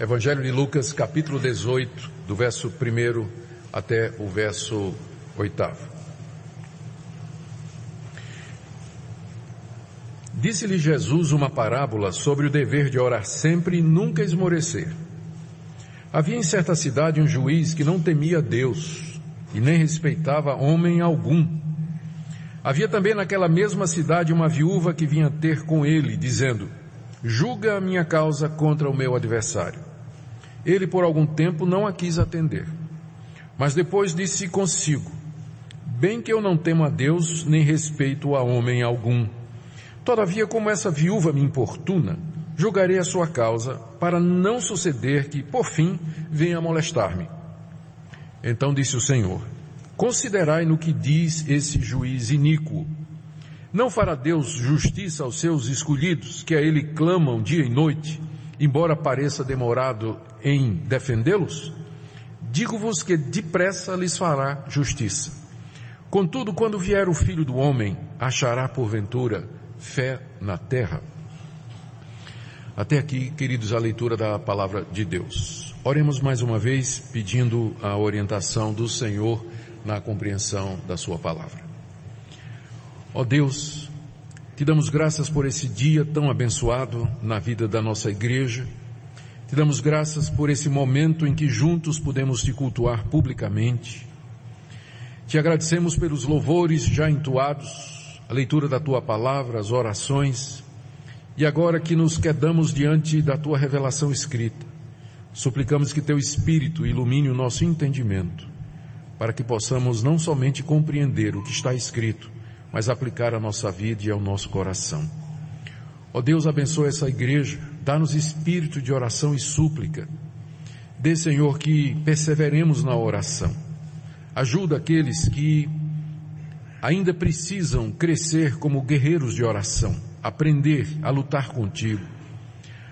Evangelho de Lucas, capítulo 18, do verso 1 até o verso 8. Disse-lhe Jesus uma parábola sobre o dever de orar sempre e nunca esmorecer. Havia em certa cidade um juiz que não temia Deus e nem respeitava homem algum. Havia também naquela mesma cidade uma viúva que vinha ter com ele, dizendo, julga a minha causa contra o meu adversário. Ele por algum tempo não a quis atender. Mas depois disse consigo, bem que eu não temo a Deus, nem respeito a homem algum. Todavia, como essa viúva me importuna, julgarei a sua causa, para não suceder que, por fim, venha molestar-me. Então disse o Senhor, considerai no que diz esse juiz iníquo. Não fará Deus justiça aos seus escolhidos, que a ele clamam dia e noite, embora pareça demorado em defendê-los? Digo-vos que depressa lhes fará justiça. Contudo, quando vier o filho do homem, achará porventura fé na terra? Até aqui, queridos, a leitura da palavra de Deus. Oremos mais uma vez pedindo a orientação do Senhor na compreensão da sua palavra. Ó Deus, te damos graças por esse dia tão abençoado na vida da nossa igreja te damos graças por esse momento em que juntos podemos te cultuar publicamente. Te agradecemos pelos louvores já entoados, a leitura da tua palavra, as orações, e agora que nos quedamos diante da tua revelação escrita, suplicamos que teu Espírito ilumine o nosso entendimento, para que possamos não somente compreender o que está escrito, mas aplicar à nossa vida e ao nosso coração. Ó oh Deus, abençoe essa igreja, Dá-nos espírito de oração e súplica. Dê, Senhor, que perseveremos na oração. Ajuda aqueles que ainda precisam crescer como guerreiros de oração, aprender a lutar contigo,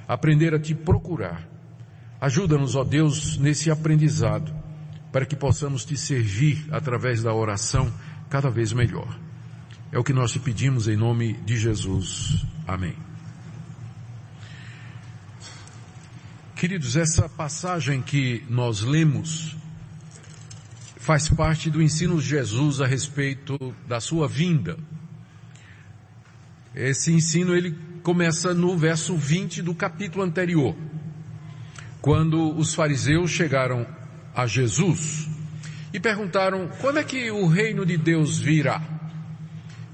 aprender a te procurar. Ajuda-nos, ó Deus, nesse aprendizado, para que possamos te servir através da oração cada vez melhor. É o que nós te pedimos em nome de Jesus. Amém. Queridos, essa passagem que nós lemos faz parte do ensino de Jesus a respeito da sua vinda. Esse ensino ele começa no verso 20 do capítulo anterior, quando os fariseus chegaram a Jesus e perguntaram quando é que o reino de Deus virá.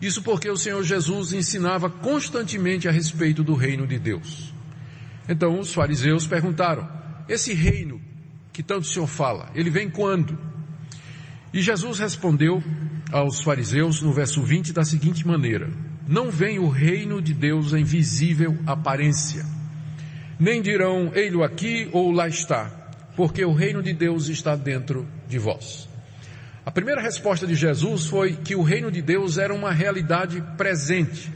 Isso porque o Senhor Jesus ensinava constantemente a respeito do reino de Deus. Então os fariseus perguntaram, esse reino que tanto o Senhor fala, ele vem quando? E Jesus respondeu aos fariseus no verso 20 da seguinte maneira, não vem o reino de Deus em visível aparência, nem dirão, ei-lo aqui ou lá está, porque o reino de Deus está dentro de vós. A primeira resposta de Jesus foi que o reino de Deus era uma realidade presente.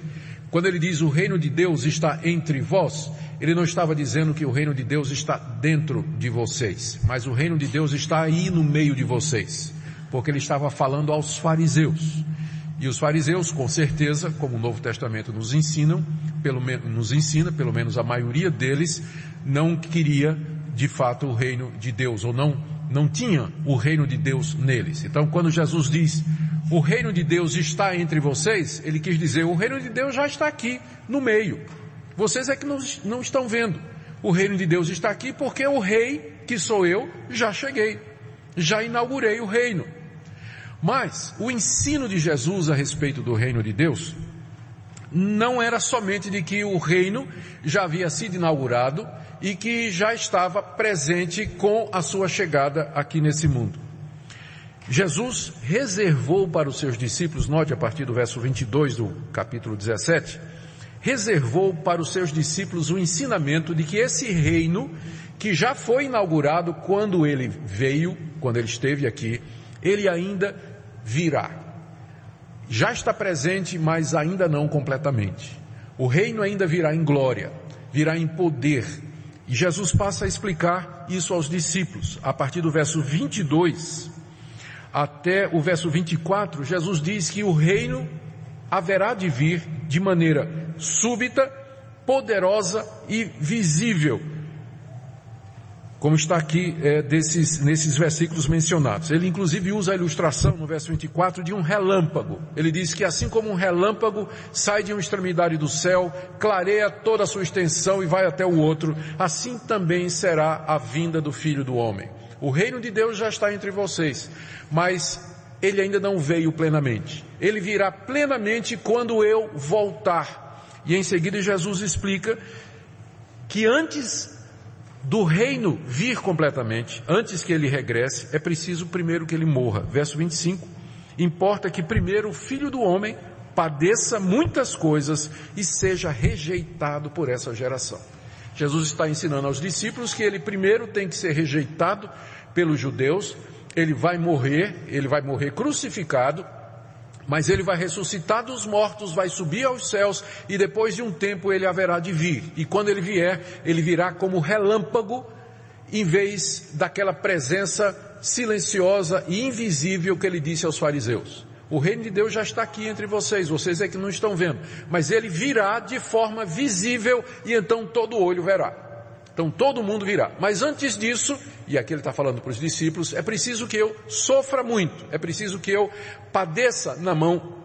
Quando ele diz o reino de Deus está entre vós, ele não estava dizendo que o reino de Deus está dentro de vocês, mas o reino de Deus está aí no meio de vocês, porque ele estava falando aos fariseus. E os fariseus, com certeza, como o Novo Testamento nos pelo nos ensina, pelo menos a maioria deles, não queria de fato o reino de Deus, ou não, não tinha o reino de Deus neles. Então quando Jesus diz, o reino de Deus está entre vocês, ele quis dizer, o reino de Deus já está aqui, no meio. Vocês é que não, não estão vendo. O reino de Deus está aqui porque o rei, que sou eu, já cheguei. Já inaugurei o reino. Mas o ensino de Jesus a respeito do reino de Deus não era somente de que o reino já havia sido inaugurado e que já estava presente com a sua chegada aqui nesse mundo. Jesus reservou para os seus discípulos, note a partir do verso 22 do capítulo 17, reservou para os seus discípulos o ensinamento de que esse reino, que já foi inaugurado quando ele veio, quando ele esteve aqui, ele ainda virá. Já está presente, mas ainda não completamente. O reino ainda virá em glória, virá em poder. E Jesus passa a explicar isso aos discípulos. A partir do verso 22 até o verso 24, Jesus diz que o reino haverá de vir de maneira súbita, poderosa e visível. Como está aqui é, desses, nesses versículos mencionados. Ele inclusive usa a ilustração no verso 24 de um relâmpago. Ele diz que assim como um relâmpago sai de uma extremidade do céu, clareia toda a sua extensão e vai até o outro, assim também será a vinda do Filho do Homem. O reino de Deus já está entre vocês, mas ele ainda não veio plenamente. Ele virá plenamente quando eu voltar. E em seguida Jesus explica que antes do reino vir completamente, antes que ele regresse, é preciso primeiro que ele morra. Verso 25. Importa que primeiro o filho do homem padeça muitas coisas e seja rejeitado por essa geração. Jesus está ensinando aos discípulos que ele primeiro tem que ser rejeitado pelos judeus, ele vai morrer, ele vai morrer crucificado, mas ele vai ressuscitar dos mortos, vai subir aos céus e depois de um tempo ele haverá de vir. E quando ele vier, ele virá como relâmpago em vez daquela presença silenciosa e invisível que ele disse aos fariseus. O reino de Deus já está aqui entre vocês, vocês é que não estão vendo, mas ele virá de forma visível e então todo olho verá. Então todo mundo virá. Mas antes disso, e aqui ele está falando para os discípulos, é preciso que eu sofra muito, é preciso que eu padeça na mão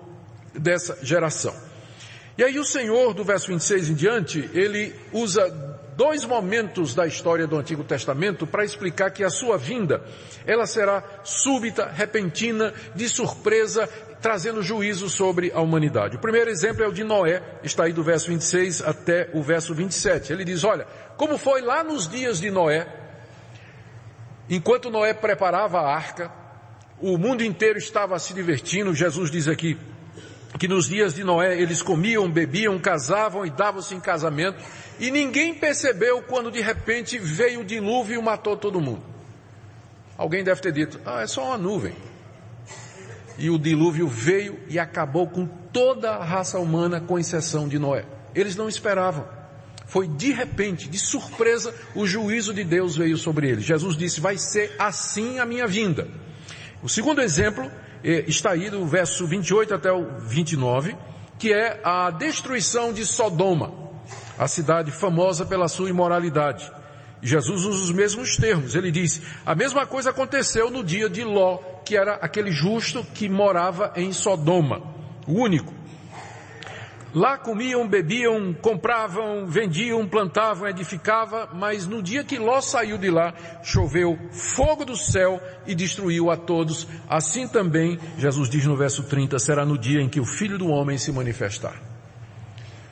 dessa geração. E aí o Senhor, do verso 26 em diante, ele usa dois momentos da história do Antigo Testamento para explicar que a sua vinda, ela será súbita, repentina, de surpresa, trazendo juízo sobre a humanidade. O primeiro exemplo é o de Noé, está aí do verso 26 até o verso 27. Ele diz, olha, como foi lá nos dias de Noé, enquanto Noé preparava a arca, o mundo inteiro estava se divertindo, Jesus diz aqui, que nos dias de Noé eles comiam, bebiam, casavam e davam-se em casamento, e ninguém percebeu quando de repente veio o dilúvio e matou todo mundo. Alguém deve ter dito, ah, é só uma nuvem. E o dilúvio veio e acabou com toda a raça humana, com exceção de Noé. Eles não esperavam. Foi de repente, de surpresa, o juízo de Deus veio sobre eles. Jesus disse, vai ser assim a minha vinda. O segundo exemplo eh, está aí do verso 28 até o 29, que é a destruição de Sodoma, a cidade famosa pela sua imoralidade. Jesus usa os mesmos termos. Ele diz, a mesma coisa aconteceu no dia de Ló, que era aquele justo que morava em Sodoma, o único. Lá comiam, bebiam, compravam, vendiam, plantavam, edificavam, mas no dia que Ló saiu de lá, choveu fogo do céu e destruiu a todos. Assim também, Jesus diz no verso 30, será no dia em que o Filho do Homem se manifestar.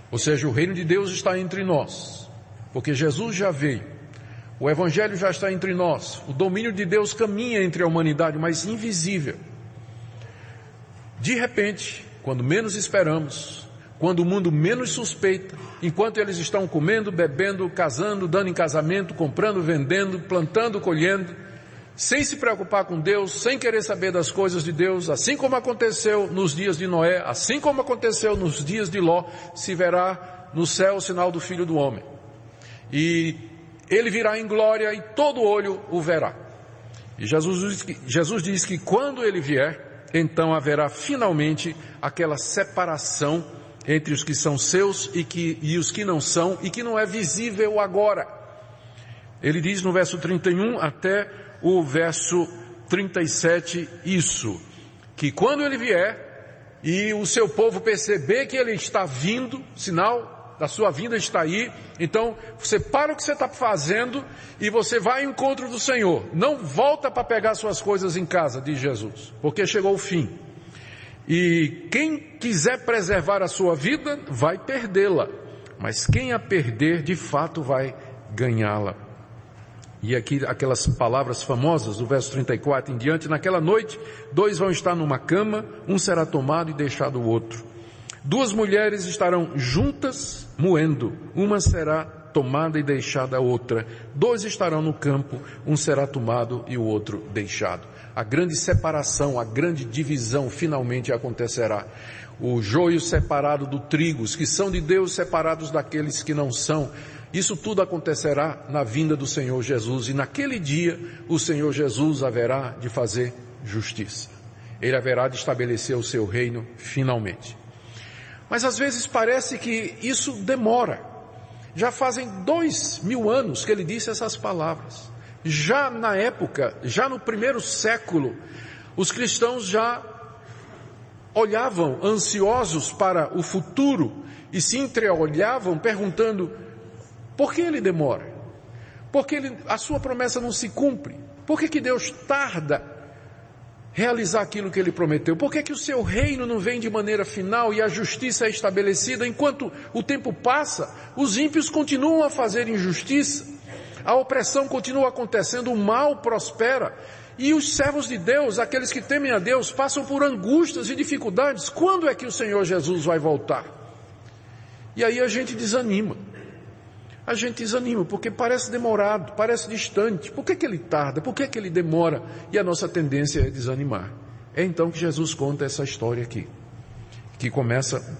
Ou seja, o reino de Deus está entre nós, porque Jesus já veio. O Evangelho já está entre nós. O domínio de Deus caminha entre a humanidade, mas invisível. De repente, quando menos esperamos, quando o mundo menos suspeita, enquanto eles estão comendo, bebendo, casando, dando em casamento, comprando, vendendo, plantando, colhendo, sem se preocupar com Deus, sem querer saber das coisas de Deus, assim como aconteceu nos dias de Noé, assim como aconteceu nos dias de Ló, se verá no céu o sinal do Filho do Homem. E ele virá em glória e todo olho o verá. E Jesus diz que, Jesus diz que quando ele vier, então haverá finalmente aquela separação entre os que são seus e, que, e os que não são, e que não é visível agora. Ele diz no verso 31 até o verso 37 isso, que quando ele vier e o seu povo perceber que ele está vindo, sinal da sua vinda está aí, então você para o que você está fazendo e você vai ao encontro do Senhor. Não volta para pegar suas coisas em casa, diz Jesus, porque chegou o fim. E quem quiser preservar a sua vida, vai perdê-la. Mas quem a perder, de fato vai ganhá-la. E aqui aquelas palavras famosas do verso 34 em diante, naquela noite, dois vão estar numa cama, um será tomado e deixado o outro. Duas mulheres estarão juntas moendo, uma será tomada e deixada a outra. Dois estarão no campo, um será tomado e o outro deixado a grande separação, a grande divisão finalmente acontecerá. O joio separado do trigo, os que são de Deus separados daqueles que não são. Isso tudo acontecerá na vinda do Senhor Jesus e naquele dia o Senhor Jesus haverá de fazer justiça. Ele haverá de estabelecer o seu reino finalmente. Mas às vezes parece que isso demora. Já fazem dois mil anos que ele disse essas palavras. Já na época, já no primeiro século, os cristãos já olhavam ansiosos para o futuro e se entreolhavam perguntando: por que ele demora? Por que ele, a sua promessa não se cumpre? Por que, que Deus tarda realizar aquilo que ele prometeu? Por que, que o seu reino não vem de maneira final e a justiça é estabelecida enquanto o tempo passa? Os ímpios continuam a fazer injustiça, a opressão continua acontecendo, o mal prospera. E os servos de Deus, aqueles que temem a Deus, passam por angústias e dificuldades. Quando é que o Senhor Jesus vai voltar? E aí a gente desanima. A gente desanima porque parece demorado, parece distante. Por que, que ele tarda? Por que, que ele demora? E a nossa tendência é desanimar. É então que Jesus conta essa história aqui, que começa,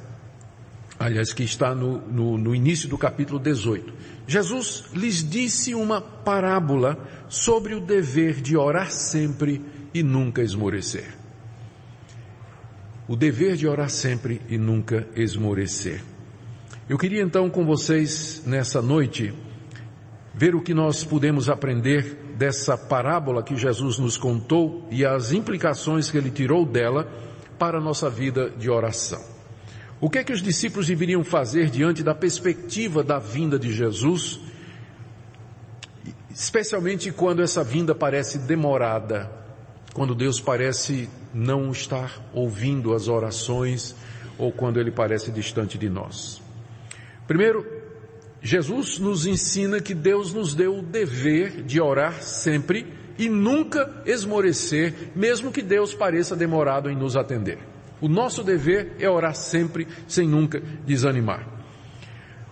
aliás, que está no, no, no início do capítulo 18. Jesus lhes disse uma parábola sobre o dever de orar sempre e nunca esmorecer. O dever de orar sempre e nunca esmorecer. Eu queria então com vocês nessa noite ver o que nós podemos aprender dessa parábola que Jesus nos contou e as implicações que ele tirou dela para a nossa vida de oração. O que é que os discípulos deveriam fazer diante da perspectiva da vinda de Jesus, especialmente quando essa vinda parece demorada, quando Deus parece não estar ouvindo as orações ou quando ele parece distante de nós? Primeiro, Jesus nos ensina que Deus nos deu o dever de orar sempre e nunca esmorecer, mesmo que Deus pareça demorado em nos atender. O nosso dever é orar sempre, sem nunca desanimar.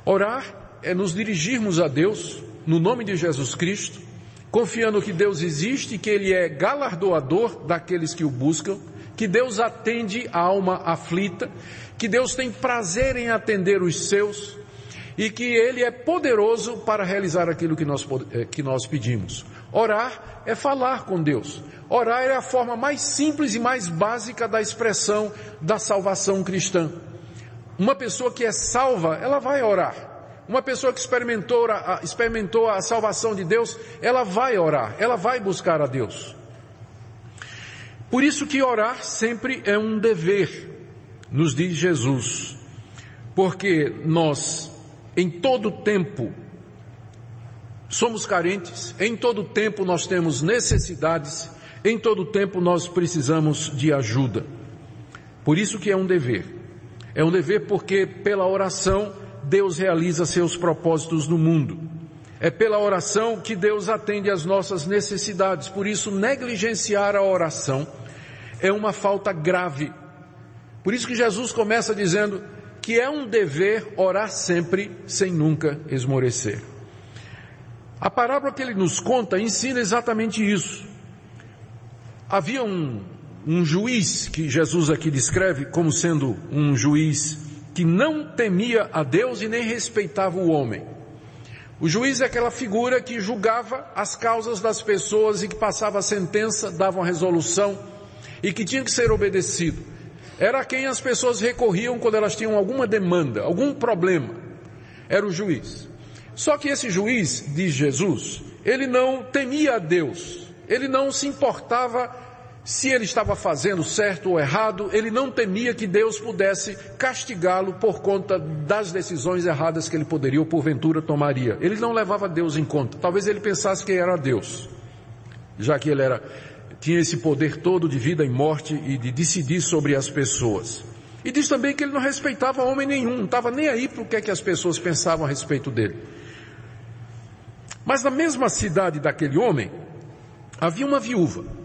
Orar é nos dirigirmos a Deus, no nome de Jesus Cristo, confiando que Deus existe, que Ele é galardoador daqueles que o buscam, que Deus atende a alma aflita, que Deus tem prazer em atender os seus e que Ele é poderoso para realizar aquilo que nós, eh, que nós pedimos. Orar é falar com Deus. Orar é a forma mais simples e mais básica da expressão da salvação cristã. Uma pessoa que é salva, ela vai orar. Uma pessoa que experimentou a, experimentou a salvação de Deus, ela vai orar, ela vai buscar a Deus. Por isso que orar sempre é um dever, nos diz Jesus. Porque nós, em todo tempo, somos carentes, em todo tempo nós temos necessidades, em todo tempo nós precisamos de ajuda. Por isso que é um dever. É um dever porque pela oração Deus realiza seus propósitos no mundo. É pela oração que Deus atende às nossas necessidades. Por isso negligenciar a oração é uma falta grave. Por isso que Jesus começa dizendo que é um dever orar sempre sem nunca esmorecer. A parábola que ele nos conta ensina exatamente isso. Havia um, um juiz que Jesus aqui descreve como sendo um juiz que não temia a Deus e nem respeitava o homem. O juiz é aquela figura que julgava as causas das pessoas e que passava a sentença, dava uma resolução e que tinha que ser obedecido. Era quem as pessoas recorriam quando elas tinham alguma demanda, algum problema. Era o juiz. Só que esse juiz, diz Jesus, ele não temia a Deus. Ele não se importava se ele estava fazendo certo ou errado, ele não temia que Deus pudesse castigá-lo por conta das decisões erradas que ele poderia ou porventura tomaria. Ele não levava Deus em conta. Talvez ele pensasse que era Deus, já que ele era, tinha esse poder todo de vida e morte e de decidir sobre as pessoas. E diz também que ele não respeitava homem nenhum, não estava nem aí para o que, é que as pessoas pensavam a respeito dele. Mas na mesma cidade daquele homem, havia uma viúva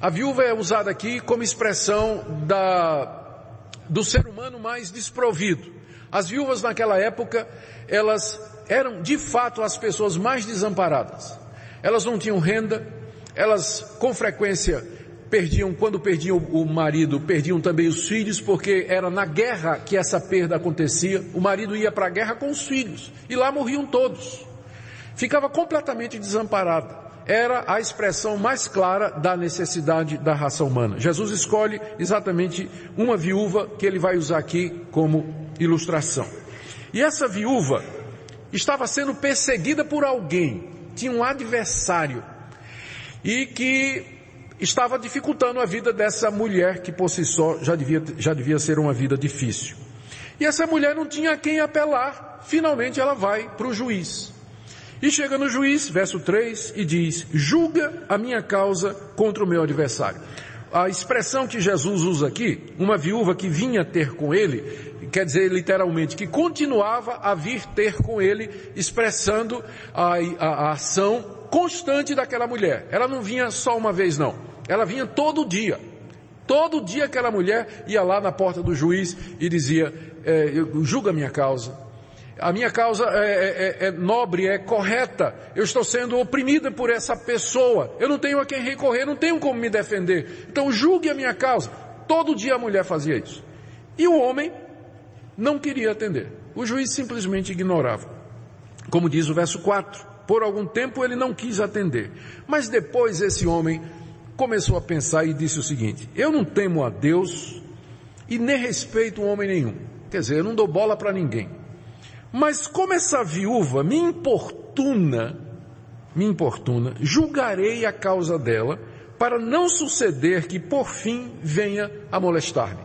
a viúva é usada aqui como expressão da, do ser humano mais desprovido. As viúvas naquela época, elas eram de fato as pessoas mais desamparadas. Elas não tinham renda, elas com frequência perdiam, quando perdiam o marido, perdiam também os filhos, porque era na guerra que essa perda acontecia. O marido ia para a guerra com os filhos e lá morriam todos. Ficava completamente desamparada era a expressão mais clara da necessidade da raça humana. Jesus escolhe exatamente uma viúva que ele vai usar aqui como ilustração. E essa viúva estava sendo perseguida por alguém, tinha um adversário e que estava dificultando a vida dessa mulher que por si só já devia, já devia ser uma vida difícil. E essa mulher não tinha a quem apelar, finalmente ela vai para o juiz. E chega no juiz, verso 3, e diz, julga a minha causa contra o meu adversário. A expressão que Jesus usa aqui, uma viúva que vinha ter com ele, quer dizer literalmente que continuava a vir ter com ele, expressando a, a, a ação constante daquela mulher. Ela não vinha só uma vez não, ela vinha todo dia. Todo dia aquela mulher ia lá na porta do juiz e dizia, é, julga a minha causa. A minha causa é, é, é, é, nobre, é correta. Eu estou sendo oprimida por essa pessoa. Eu não tenho a quem recorrer, não tenho como me defender. Então julgue a minha causa. Todo dia a mulher fazia isso. E o homem não queria atender. O juiz simplesmente ignorava. Como diz o verso 4, por algum tempo ele não quis atender. Mas depois esse homem começou a pensar e disse o seguinte: Eu não temo a Deus e nem respeito homem nenhum. Quer dizer, eu não dou bola para ninguém. Mas como essa viúva me importuna, me importuna, julgarei a causa dela, para não suceder que por fim venha a molestar-me.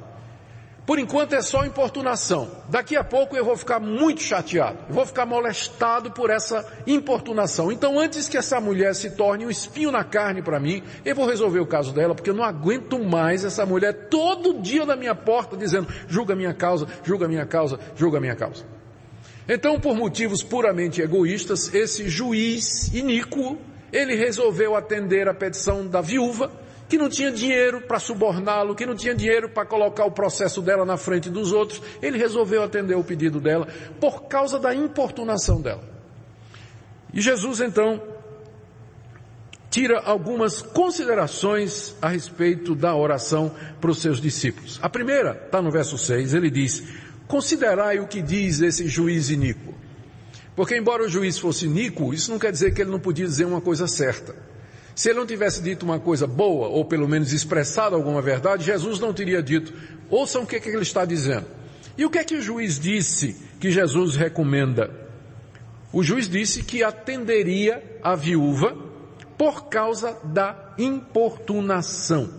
Por enquanto é só importunação. Daqui a pouco eu vou ficar muito chateado. Vou ficar molestado por essa importunação. Então antes que essa mulher se torne um espinho na carne para mim, eu vou resolver o caso dela, porque eu não aguento mais essa mulher todo dia na minha porta dizendo, julga minha causa, julga minha causa, julga minha causa. Então por motivos puramente egoístas, esse juiz iníquo, ele resolveu atender a petição da viúva, que não tinha dinheiro para suborná-lo, que não tinha dinheiro para colocar o processo dela na frente dos outros, ele resolveu atender o pedido dela por causa da importunação dela. E Jesus então tira algumas considerações a respeito da oração para os seus discípulos. A primeira está no verso 6, ele diz, considerai o que diz esse juiz iníquo. Porque embora o juiz fosse iníquo, isso não quer dizer que ele não podia dizer uma coisa certa. Se ele não tivesse dito uma coisa boa, ou pelo menos expressado alguma verdade, Jesus não teria dito, ouçam o que, é que ele está dizendo. E o que é que o juiz disse que Jesus recomenda? O juiz disse que atenderia a viúva por causa da importunação.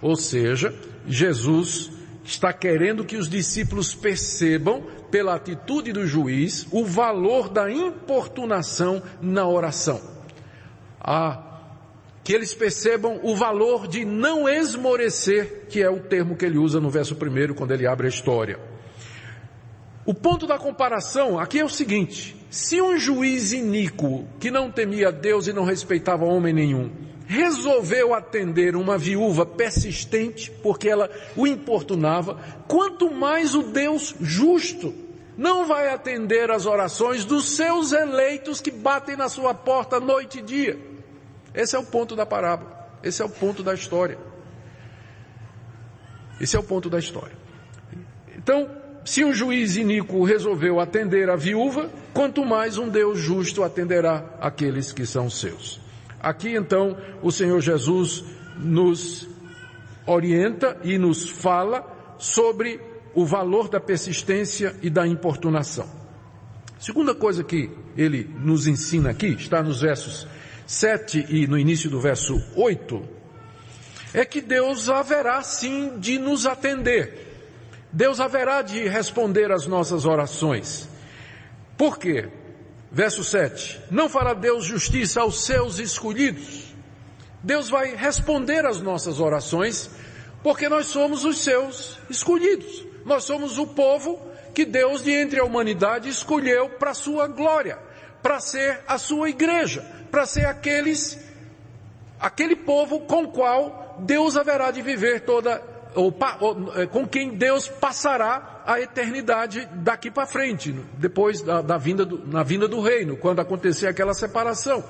Ou seja, Jesus está querendo que os discípulos percebam, pela atitude do juiz, o valor da importunação na oração. A que eles percebam o valor de não esmorecer, que é o termo que ele usa no verso primeiro quando ele abre a história. O ponto da comparação aqui é o seguinte, se um juiz iníquo, que não temia Deus e não respeitava homem nenhum, resolveu atender uma viúva persistente, porque ela o importunava, quanto mais o Deus justo não vai atender as orações dos seus eleitos que batem na sua porta noite e dia. Esse é o ponto da parábola. Esse é o ponto da história. Esse é o ponto da história. Então, se um juiz iníquo resolveu atender a viúva, quanto mais um Deus justo atenderá aqueles que são seus. Aqui então o Senhor Jesus nos orienta e nos fala sobre o valor da persistência e da importunação. Segunda coisa que ele nos ensina aqui, está nos versos 7 e no início do verso 8, é que Deus haverá sim de nos atender. Deus haverá de responder às nossas orações. Por quê? Verso 7. Não fará Deus justiça aos seus escolhidos. Deus vai responder às nossas orações, porque nós somos os seus escolhidos. Nós somos o povo que Deus de entre a humanidade escolheu para a sua glória, para ser a sua igreja para ser aqueles, aquele povo com o qual Deus haverá de viver toda, ou, ou é, com quem Deus passará a eternidade daqui para frente, depois da, da vinda do, na vinda do reino, quando acontecer aquela separação.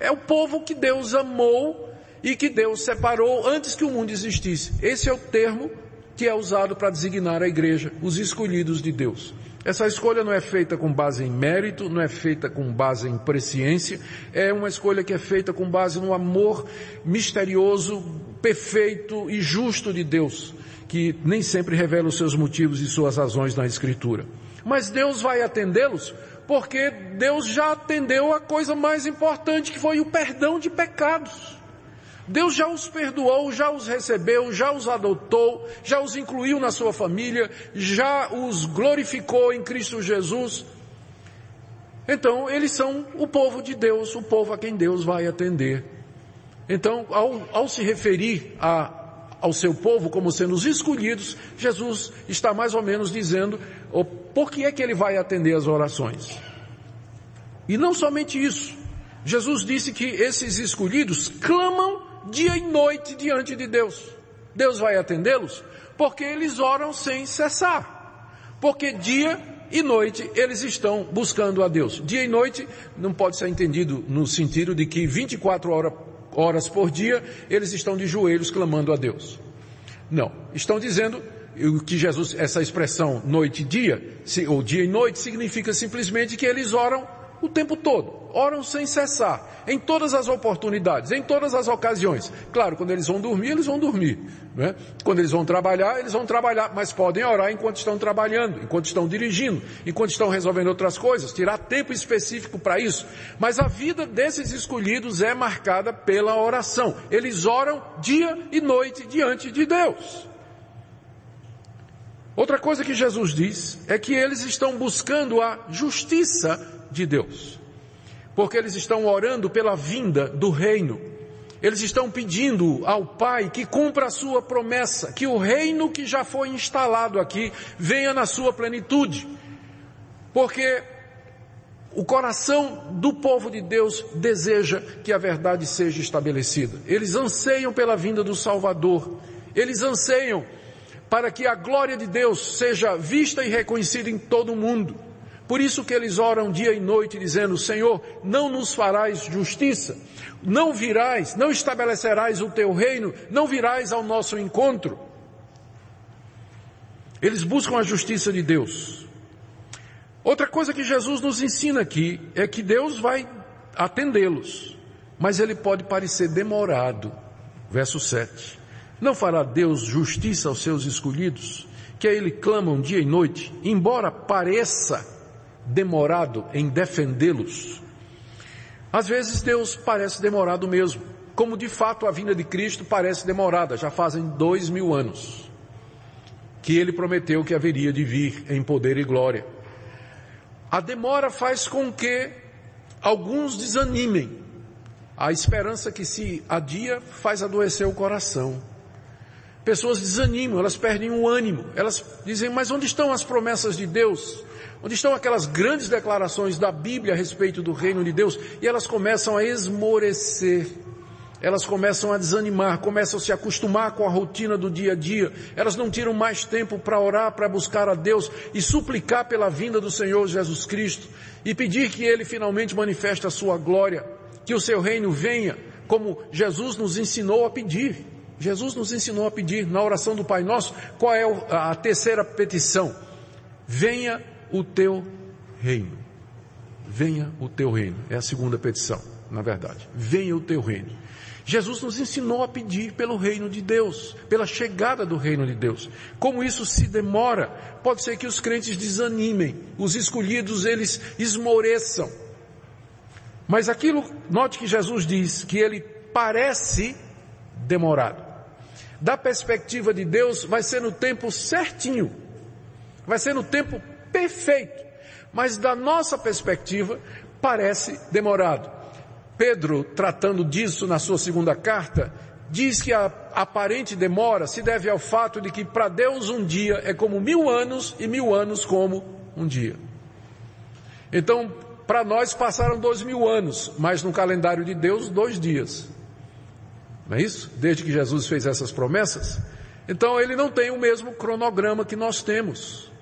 É o povo que Deus amou e que Deus separou antes que o mundo existisse. Esse é o termo que é usado para designar a igreja, os escolhidos de Deus. Essa escolha não é feita com base em mérito, não é feita com base em presciência, é uma escolha que é feita com base no amor misterioso, perfeito e justo de Deus, que nem sempre revela os seus motivos e suas razões na Escritura. Mas Deus vai atendê-los porque Deus já atendeu a coisa mais importante que foi o perdão de pecados. Deus já os perdoou, já os recebeu, já os adotou, já os incluiu na sua família, já os glorificou em Cristo Jesus. Então, eles são o povo de Deus, o povo a quem Deus vai atender. Então, ao, ao se referir a, ao seu povo como sendo os escolhidos, Jesus está mais ou menos dizendo por que é que ele vai atender as orações. E não somente isso. Jesus disse que esses escolhidos clamam dia e noite diante de Deus. Deus vai atendê-los porque eles oram sem cessar. Porque dia e noite eles estão buscando a Deus. Dia e noite não pode ser entendido no sentido de que 24 horas, horas por dia eles estão de joelhos clamando a Deus. Não. Estão dizendo que Jesus, essa expressão noite e dia, ou dia e noite, significa simplesmente que eles oram o tempo todo. Oram sem cessar, em todas as oportunidades, em todas as ocasiões. Claro, quando eles vão dormir, eles vão dormir. Né? Quando eles vão trabalhar, eles vão trabalhar, mas podem orar enquanto estão trabalhando, enquanto estão dirigindo, enquanto estão resolvendo outras coisas, tirar tempo específico para isso. Mas a vida desses escolhidos é marcada pela oração. Eles oram dia e noite diante de Deus. Outra coisa que Jesus diz é que eles estão buscando a justiça de Deus. Porque eles estão orando pela vinda do reino. Eles estão pedindo ao Pai que cumpra a sua promessa, que o reino que já foi instalado aqui venha na sua plenitude. Porque o coração do povo de Deus deseja que a verdade seja estabelecida. Eles anseiam pela vinda do Salvador. Eles anseiam para que a glória de Deus seja vista e reconhecida em todo o mundo. Por isso que eles oram dia e noite dizendo, Senhor, não nos farás justiça, não virás, não estabelecerás o teu reino, não virás ao nosso encontro. Eles buscam a justiça de Deus. Outra coisa que Jesus nos ensina aqui é que Deus vai atendê-los, mas ele pode parecer demorado. Verso 7. Não fará Deus justiça aos seus escolhidos, que a ele clamam dia e noite, embora pareça demorado em defendê-los. Às vezes Deus parece demorado mesmo, como de fato a vinda de Cristo parece demorada, já fazem dois mil anos que ele prometeu que haveria de vir em poder e glória. A demora faz com que alguns desanimem. A esperança que se adia faz adoecer o coração. Pessoas desanimam, elas perdem o ânimo, elas dizem, mas onde estão as promessas de Deus? Onde estão aquelas grandes declarações da Bíblia a respeito do reino de Deus? E elas começam a esmorecer. Elas começam a desanimar, começam a se acostumar com a rotina do dia a dia. Elas não tiram mais tempo para orar, para buscar a Deus e suplicar pela vinda do Senhor Jesus Cristo e pedir que Ele finalmente manifeste a sua glória, que o seu reino venha, como Jesus nos ensinou a pedir. Jesus nos ensinou a pedir na oração do Pai Nosso, qual é a terceira petição? Venha o teu reino. Venha o teu reino. É a segunda petição, na verdade. Venha o teu reino. Jesus nos ensinou a pedir pelo reino de Deus, pela chegada do reino de Deus. Como isso se demora, pode ser que os crentes desanimem, os escolhidos eles esmoreçam. Mas aquilo, note que Jesus diz que ele parece demorado. Da perspectiva de Deus, vai ser no tempo certinho. Vai ser no tempo perfeito. Mas da nossa perspectiva, parece demorado. Pedro, tratando disso na sua segunda carta, diz que a aparente demora se deve ao fato de que para Deus um dia é como mil anos e mil anos como um dia. Então, para nós passaram dois mil anos, mas no calendário de Deus, dois dias. Não é isso? Desde que Jesus fez essas promessas. Então, ele não tem o mesmo cronograma que nós temos.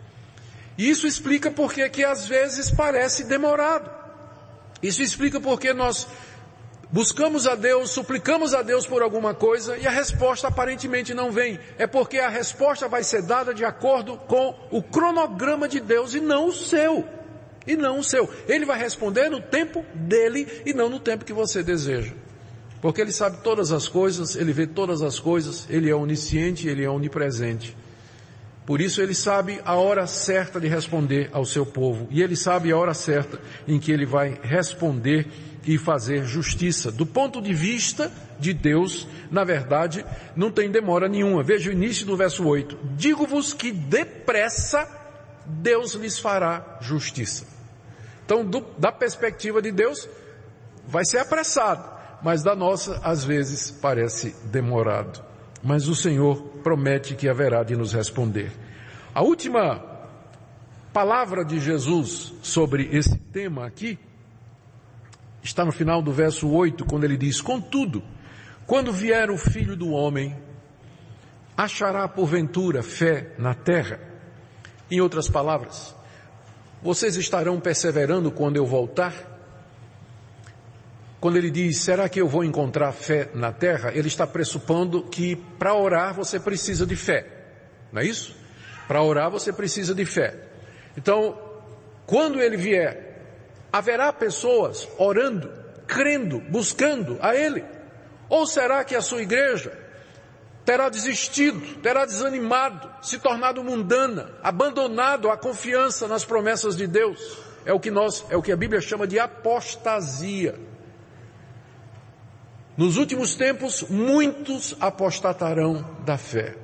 Isso explica porque que às vezes parece demorado. Isso explica porque nós buscamos a Deus, suplicamos a Deus por alguma coisa e a resposta aparentemente não vem. É porque a resposta vai ser dada de acordo com o cronograma de Deus e não o seu. E não o seu. Ele vai responder no tempo dele e não no tempo que você deseja. Porque ele sabe todas as coisas, ele vê todas as coisas, ele é onisciente, ele é onipresente. Por isso ele sabe a hora certa de responder ao seu povo. E ele sabe a hora certa em que ele vai responder e fazer justiça. Do ponto de vista de Deus, na verdade, não tem demora nenhuma. Veja o início do verso 8. Digo-vos que depressa Deus lhes fará justiça. Então, do, da perspectiva de Deus, vai ser apressado, mas da nossa, às vezes, parece demorado. Mas o Senhor promete que haverá de nos responder. A última palavra de Jesus sobre esse tema aqui está no final do verso 8, quando ele diz: Contudo, quando vier o filho do homem, achará porventura fé na terra? Em outras palavras, vocês estarão perseverando quando eu voltar? Quando ele diz, será que eu vou encontrar fé na terra? Ele está pressupondo que para orar você precisa de fé. Não é isso? Para orar você precisa de fé. Então, quando ele vier, haverá pessoas orando, crendo, buscando a Ele? Ou será que a sua igreja terá desistido, terá desanimado, se tornado mundana, abandonado a confiança nas promessas de Deus? É o que nós, é o que a Bíblia chama de apostasia. Nos últimos tempos, muitos apostatarão da fé.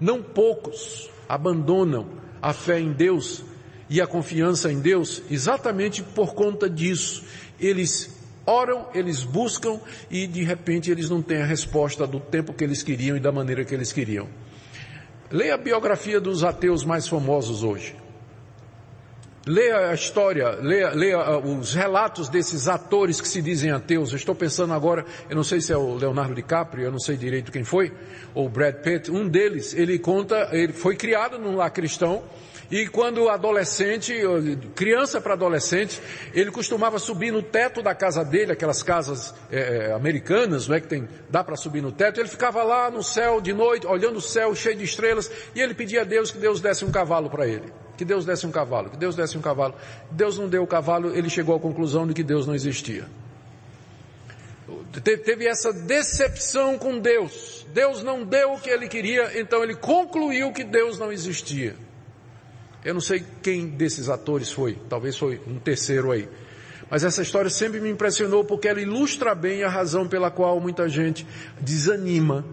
Não poucos abandonam a fé em Deus e a confiança em Deus exatamente por conta disso. Eles oram, eles buscam e de repente eles não têm a resposta do tempo que eles queriam e da maneira que eles queriam. Leia a biografia dos ateus mais famosos hoje. Leia a história, leia, leia ah, os relatos desses atores que se dizem ateus. Eu estou pensando agora, eu não sei se é o Leonardo DiCaprio, eu não sei direito quem foi, ou Brad Pitt. Um deles, ele conta, ele foi criado num lar cristão, e quando adolescente, criança para adolescente, ele costumava subir no teto da casa dele, aquelas casas é, americanas, não é que tem, dá para subir no teto. Ele ficava lá no céu de noite, olhando o céu cheio de estrelas, e ele pedia a Deus que Deus desse um cavalo para ele. Que Deus desse um cavalo, que Deus desse um cavalo. Deus não deu o cavalo, ele chegou à conclusão de que Deus não existia. Teve essa decepção com Deus. Deus não deu o que ele queria, então ele concluiu que Deus não existia. Eu não sei quem desses atores foi, talvez foi um terceiro aí. Mas essa história sempre me impressionou porque ela ilustra bem a razão pela qual muita gente desanima.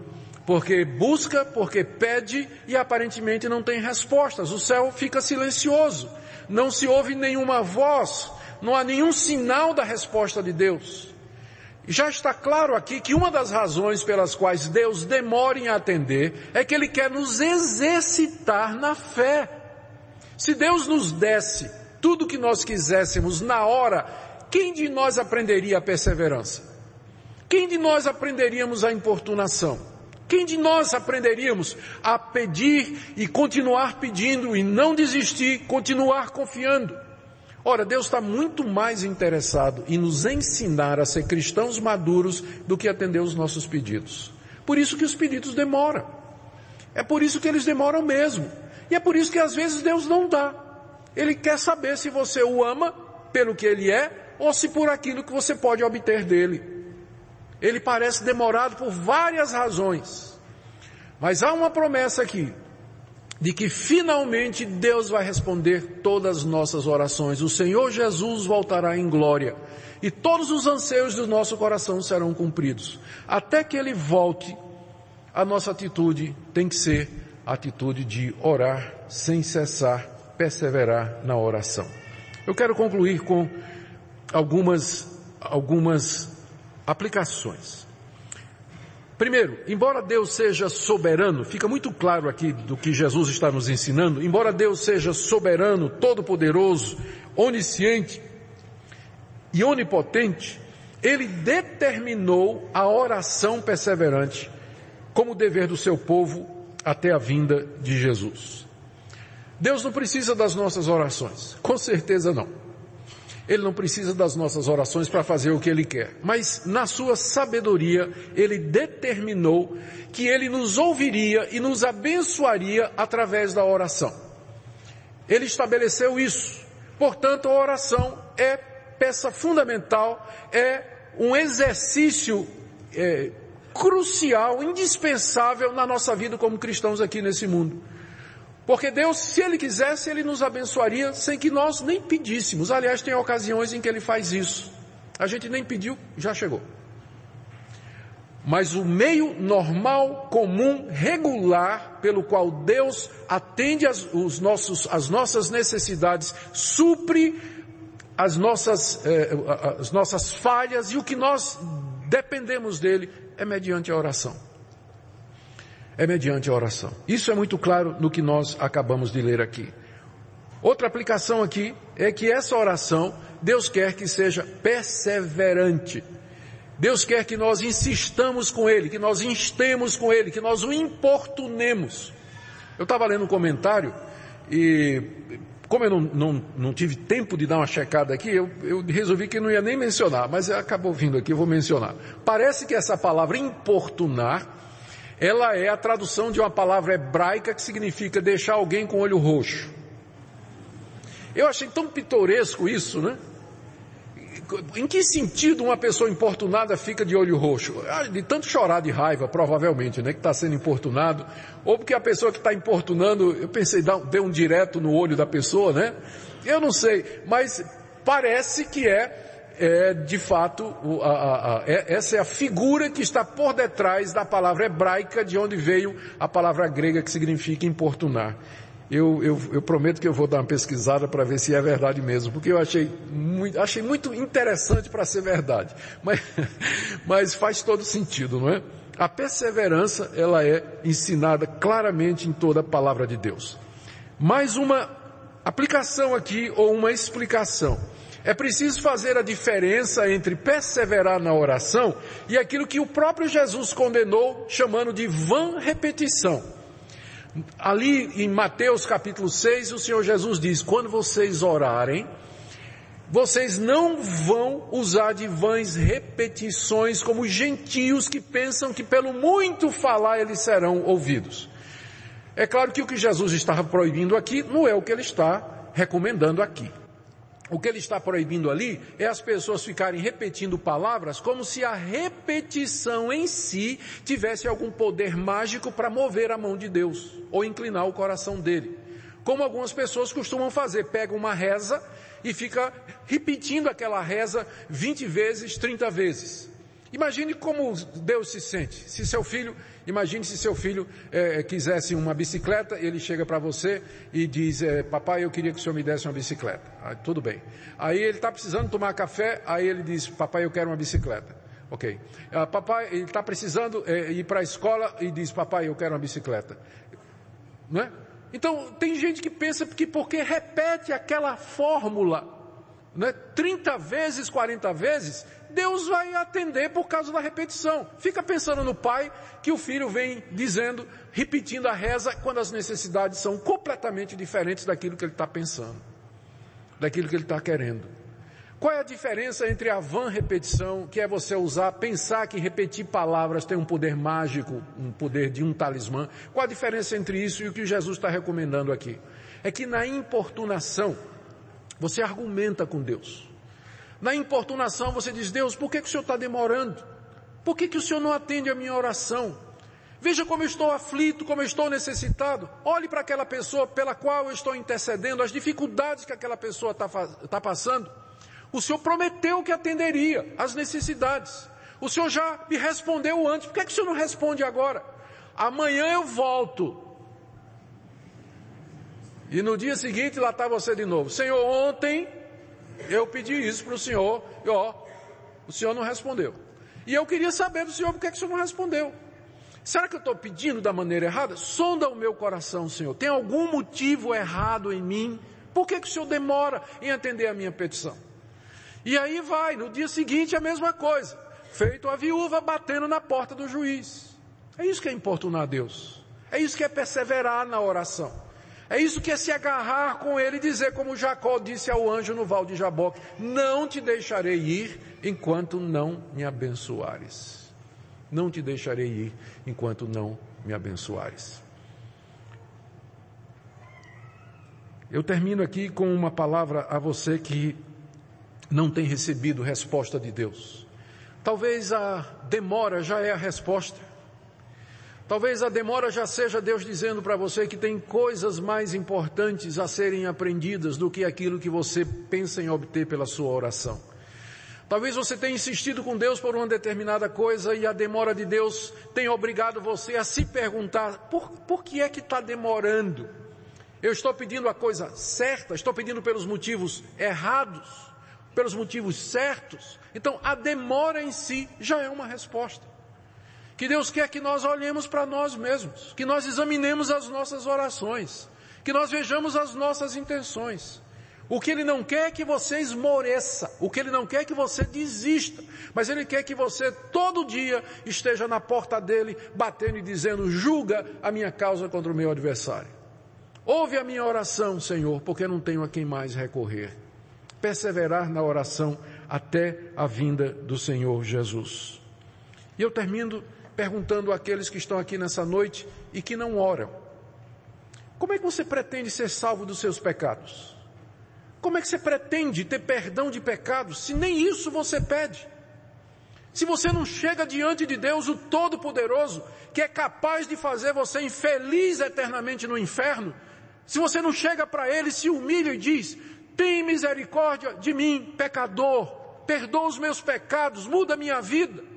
Porque busca, porque pede e aparentemente não tem respostas. O céu fica silencioso. Não se ouve nenhuma voz. Não há nenhum sinal da resposta de Deus. Já está claro aqui que uma das razões pelas quais Deus demora em atender é que Ele quer nos exercitar na fé. Se Deus nos desse tudo o que nós quiséssemos na hora, quem de nós aprenderia a perseverança? Quem de nós aprenderíamos a importunação? Quem de nós aprenderíamos a pedir e continuar pedindo e não desistir, continuar confiando? Ora, Deus está muito mais interessado em nos ensinar a ser cristãos maduros do que atender os nossos pedidos. Por isso que os pedidos demoram. É por isso que eles demoram mesmo. E é por isso que às vezes Deus não dá. Ele quer saber se você o ama pelo que ele é ou se por aquilo que você pode obter dele. Ele parece demorado por várias razões. Mas há uma promessa aqui de que finalmente Deus vai responder todas as nossas orações. O Senhor Jesus voltará em glória e todos os anseios do nosso coração serão cumpridos. Até que ele volte, a nossa atitude tem que ser atitude de orar sem cessar, perseverar na oração. Eu quero concluir com algumas, algumas aplicações. Primeiro, embora Deus seja soberano, fica muito claro aqui do que Jesus está nos ensinando, embora Deus seja soberano, todo-poderoso, onisciente e onipotente, Ele determinou a oração perseverante como dever do seu povo até a vinda de Jesus. Deus não precisa das nossas orações, com certeza não. Ele não precisa das nossas orações para fazer o que ele quer, mas na sua sabedoria, ele determinou que ele nos ouviria e nos abençoaria através da oração. Ele estabeleceu isso. Portanto, a oração é peça fundamental, é um exercício é, crucial, indispensável na nossa vida como cristãos aqui nesse mundo. Porque Deus, se Ele quisesse, Ele nos abençoaria sem que nós nem pedíssemos. Aliás, tem ocasiões em que Ele faz isso. A gente nem pediu, já chegou. Mas o meio normal, comum, regular, pelo qual Deus atende as, os nossos, as nossas necessidades, supre as nossas, eh, as nossas falhas e o que nós dependemos dele é mediante a oração. É mediante a oração. Isso é muito claro no que nós acabamos de ler aqui. Outra aplicação aqui é que essa oração, Deus quer que seja perseverante. Deus quer que nós insistamos com Ele, que nós instemos com Ele, que nós o importunemos. Eu estava lendo um comentário e, como eu não, não, não, tive tempo de dar uma checada aqui, eu, eu resolvi que não ia nem mencionar, mas acabou vindo aqui, eu vou mencionar. Parece que essa palavra importunar, ela é a tradução de uma palavra hebraica que significa deixar alguém com olho roxo. Eu achei tão pitoresco isso, né? em que sentido uma pessoa importunada fica de olho roxo? Ah, de tanto chorar de raiva, provavelmente, né, que está sendo importunado, ou porque a pessoa que está importunando, eu pensei, dê um direto no olho da pessoa, né? Eu não sei, mas parece que é, é de fato, a, a, a, é, essa é a figura que está por detrás da palavra hebraica, de onde veio a palavra grega que significa importunar. Eu, eu, eu, prometo que eu vou dar uma pesquisada para ver se é verdade mesmo, porque eu achei muito, achei muito interessante para ser verdade. Mas, mas faz todo sentido, não é? A perseverança, ela é ensinada claramente em toda a palavra de Deus. Mais uma aplicação aqui, ou uma explicação. É preciso fazer a diferença entre perseverar na oração e aquilo que o próprio Jesus condenou, chamando de vã repetição. Ali em Mateus capítulo 6, o Senhor Jesus diz: quando vocês orarem, vocês não vão usar de vãs repetições como gentios que pensam que pelo muito falar eles serão ouvidos. É claro que o que Jesus estava proibindo aqui não é o que ele está recomendando aqui. O que ele está proibindo ali é as pessoas ficarem repetindo palavras como se a repetição em si tivesse algum poder mágico para mover a mão de Deus ou inclinar o coração dele. Como algumas pessoas costumam fazer, pega uma reza e fica repetindo aquela reza 20 vezes, 30 vezes. Imagine como Deus se sente. Se seu filho, imagine se seu filho é, quisesse uma bicicleta, ele chega para você e diz, é, papai, eu queria que o senhor me desse uma bicicleta. Ah, tudo bem. Aí ele está precisando tomar café, aí ele diz, papai, eu quero uma bicicleta. Ok. Ah, papai, ele está precisando é, ir para a escola e diz, papai, eu quero uma bicicleta. Não é? Então, tem gente que pensa que porque repete aquela fórmula, né, 30 vezes, 40 vezes, Deus vai atender por causa da repetição. Fica pensando no pai que o filho vem dizendo, repetindo a reza, quando as necessidades são completamente diferentes daquilo que ele está pensando, daquilo que ele está querendo. Qual é a diferença entre a vã repetição, que é você usar, pensar que repetir palavras tem um poder mágico, um poder de um talismã? Qual a diferença entre isso e o que Jesus está recomendando aqui? É que na importunação, você argumenta com Deus. Na importunação você diz, Deus, por que, que o Senhor está demorando? Por que, que o Senhor não atende a minha oração? Veja como eu estou aflito, como eu estou necessitado. Olhe para aquela pessoa pela qual eu estou intercedendo, as dificuldades que aquela pessoa está tá passando. O Senhor prometeu que atenderia as necessidades. O Senhor já me respondeu antes. Por que, que o Senhor não responde agora? Amanhã eu volto. E no dia seguinte lá está você de novo. Senhor, ontem eu pedi isso para o senhor, e ó, o senhor não respondeu. E eu queria saber do senhor por que, que o senhor não respondeu. Será que eu estou pedindo da maneira errada? Sonda o meu coração, Senhor. Tem algum motivo errado em mim? Por que, que o Senhor demora em atender a minha petição? E aí vai, no dia seguinte a mesma coisa. Feito a viúva batendo na porta do juiz. É isso que é importunar a Deus. É isso que é perseverar na oração. É isso que é se agarrar com ele e dizer como Jacó disse ao anjo no val de Jaboque, não te deixarei ir enquanto não me abençoares. Não te deixarei ir enquanto não me abençoares. Eu termino aqui com uma palavra a você que não tem recebido resposta de Deus. Talvez a demora já é a resposta. Talvez a demora já seja Deus dizendo para você que tem coisas mais importantes a serem aprendidas do que aquilo que você pensa em obter pela sua oração. Talvez você tenha insistido com Deus por uma determinada coisa e a demora de Deus tenha obrigado você a se perguntar, por, por que é que está demorando? Eu estou pedindo a coisa certa, estou pedindo pelos motivos errados, pelos motivos certos. Então a demora em si já é uma resposta. Que Deus quer que nós olhemos para nós mesmos, que nós examinemos as nossas orações, que nós vejamos as nossas intenções. O que ele não quer é que você esmoreça, o que ele não quer é que você desista, mas ele quer que você todo dia esteja na porta dele, batendo e dizendo, julga a minha causa contra o meu adversário. Ouve a minha oração, Senhor, porque não tenho a quem mais recorrer. Perseverar na oração até a vinda do Senhor Jesus. E eu termino perguntando àqueles que estão aqui nessa noite e que não oram. Como é que você pretende ser salvo dos seus pecados? Como é que você pretende ter perdão de pecados se nem isso você pede? Se você não chega diante de Deus, o Todo-Poderoso, que é capaz de fazer você infeliz eternamente no inferno, se você não chega para Ele, se humilha e diz, tem misericórdia de mim, pecador, perdoa os meus pecados, muda a minha vida.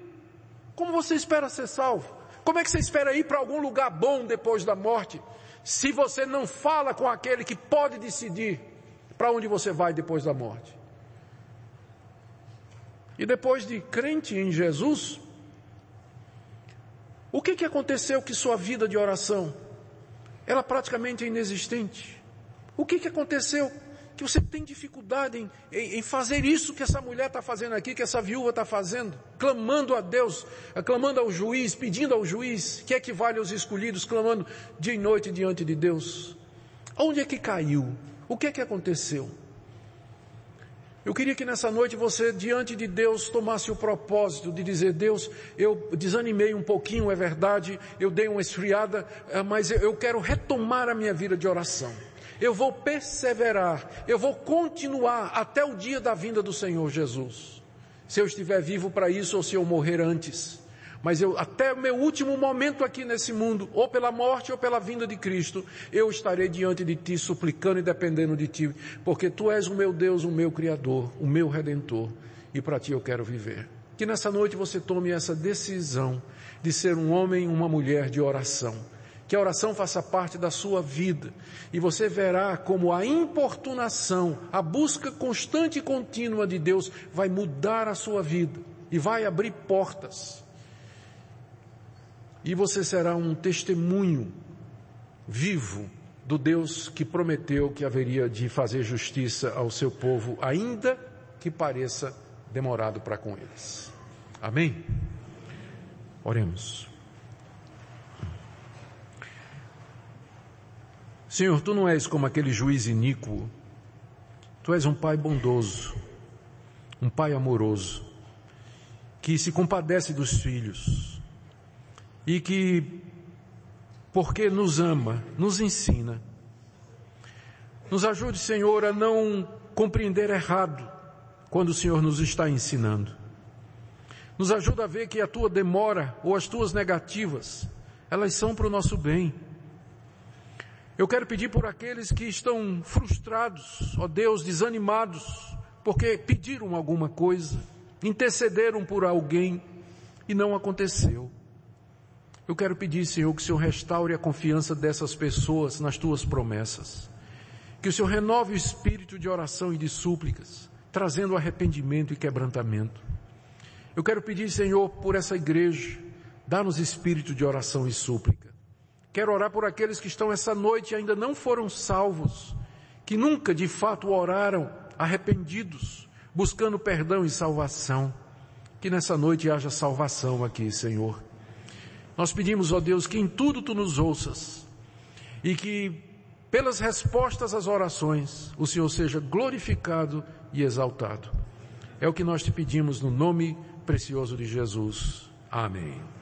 Como você espera ser salvo? Como é que você espera ir para algum lugar bom depois da morte, se você não fala com aquele que pode decidir para onde você vai depois da morte? E depois de crente em Jesus, o que que aconteceu que sua vida de oração, ela praticamente é inexistente? O que que aconteceu que você tem dificuldade em, em, em fazer isso que essa mulher está fazendo aqui, que essa viúva está fazendo, clamando a Deus, clamando ao juiz, pedindo ao juiz, que equivale aos escolhidos, clamando dia e noite diante de Deus. Onde é que caiu? O que é que aconteceu? Eu queria que nessa noite você, diante de Deus, tomasse o propósito de dizer, Deus, eu desanimei um pouquinho, é verdade, eu dei uma esfriada, eh, mas eu quero retomar a minha vida de oração. Eu vou perseverar, eu vou continuar até o dia da vinda do Senhor Jesus. Se eu estiver vivo para isso ou se eu morrer antes mas eu, até o meu último momento aqui nesse mundo, ou pela morte ou pela vinda de Cristo, eu estarei diante de Ti, suplicando e dependendo de Ti, porque Tu és o meu Deus, o meu Criador, o meu Redentor, e para Ti eu quero viver. Que nessa noite você tome essa decisão de ser um homem uma mulher de oração. Que a oração faça parte da sua vida e você verá como a importunação, a busca constante e contínua de Deus vai mudar a sua vida e vai abrir portas e você será um testemunho vivo do Deus que prometeu que haveria de fazer justiça ao seu povo, ainda que pareça demorado para com eles. Amém? Oremos. Senhor, tu não és como aquele juiz iníquo. Tu és um pai bondoso, um pai amoroso, que se compadece dos filhos, e que, porque nos ama, nos ensina. Nos ajude, Senhor, a não compreender errado quando o Senhor nos está ensinando. Nos ajuda a ver que a tua demora ou as tuas negativas, elas são para o nosso bem. Eu quero pedir por aqueles que estão frustrados, ó Deus, desanimados, porque pediram alguma coisa, intercederam por alguém e não aconteceu. Eu quero pedir, Senhor, que o Senhor restaure a confiança dessas pessoas nas tuas promessas. Que o Senhor renove o espírito de oração e de súplicas, trazendo arrependimento e quebrantamento. Eu quero pedir, Senhor, por essa igreja, dá-nos espírito de oração e súplica. Quero orar por aqueles que estão essa noite e ainda não foram salvos, que nunca de fato oraram arrependidos, buscando perdão e salvação. Que nessa noite haja salvação aqui, Senhor nós pedimos, ó Deus, que em tudo tu nos ouças e que pelas respostas às orações o Senhor seja glorificado e exaltado. É o que nós te pedimos no nome precioso de Jesus. Amém.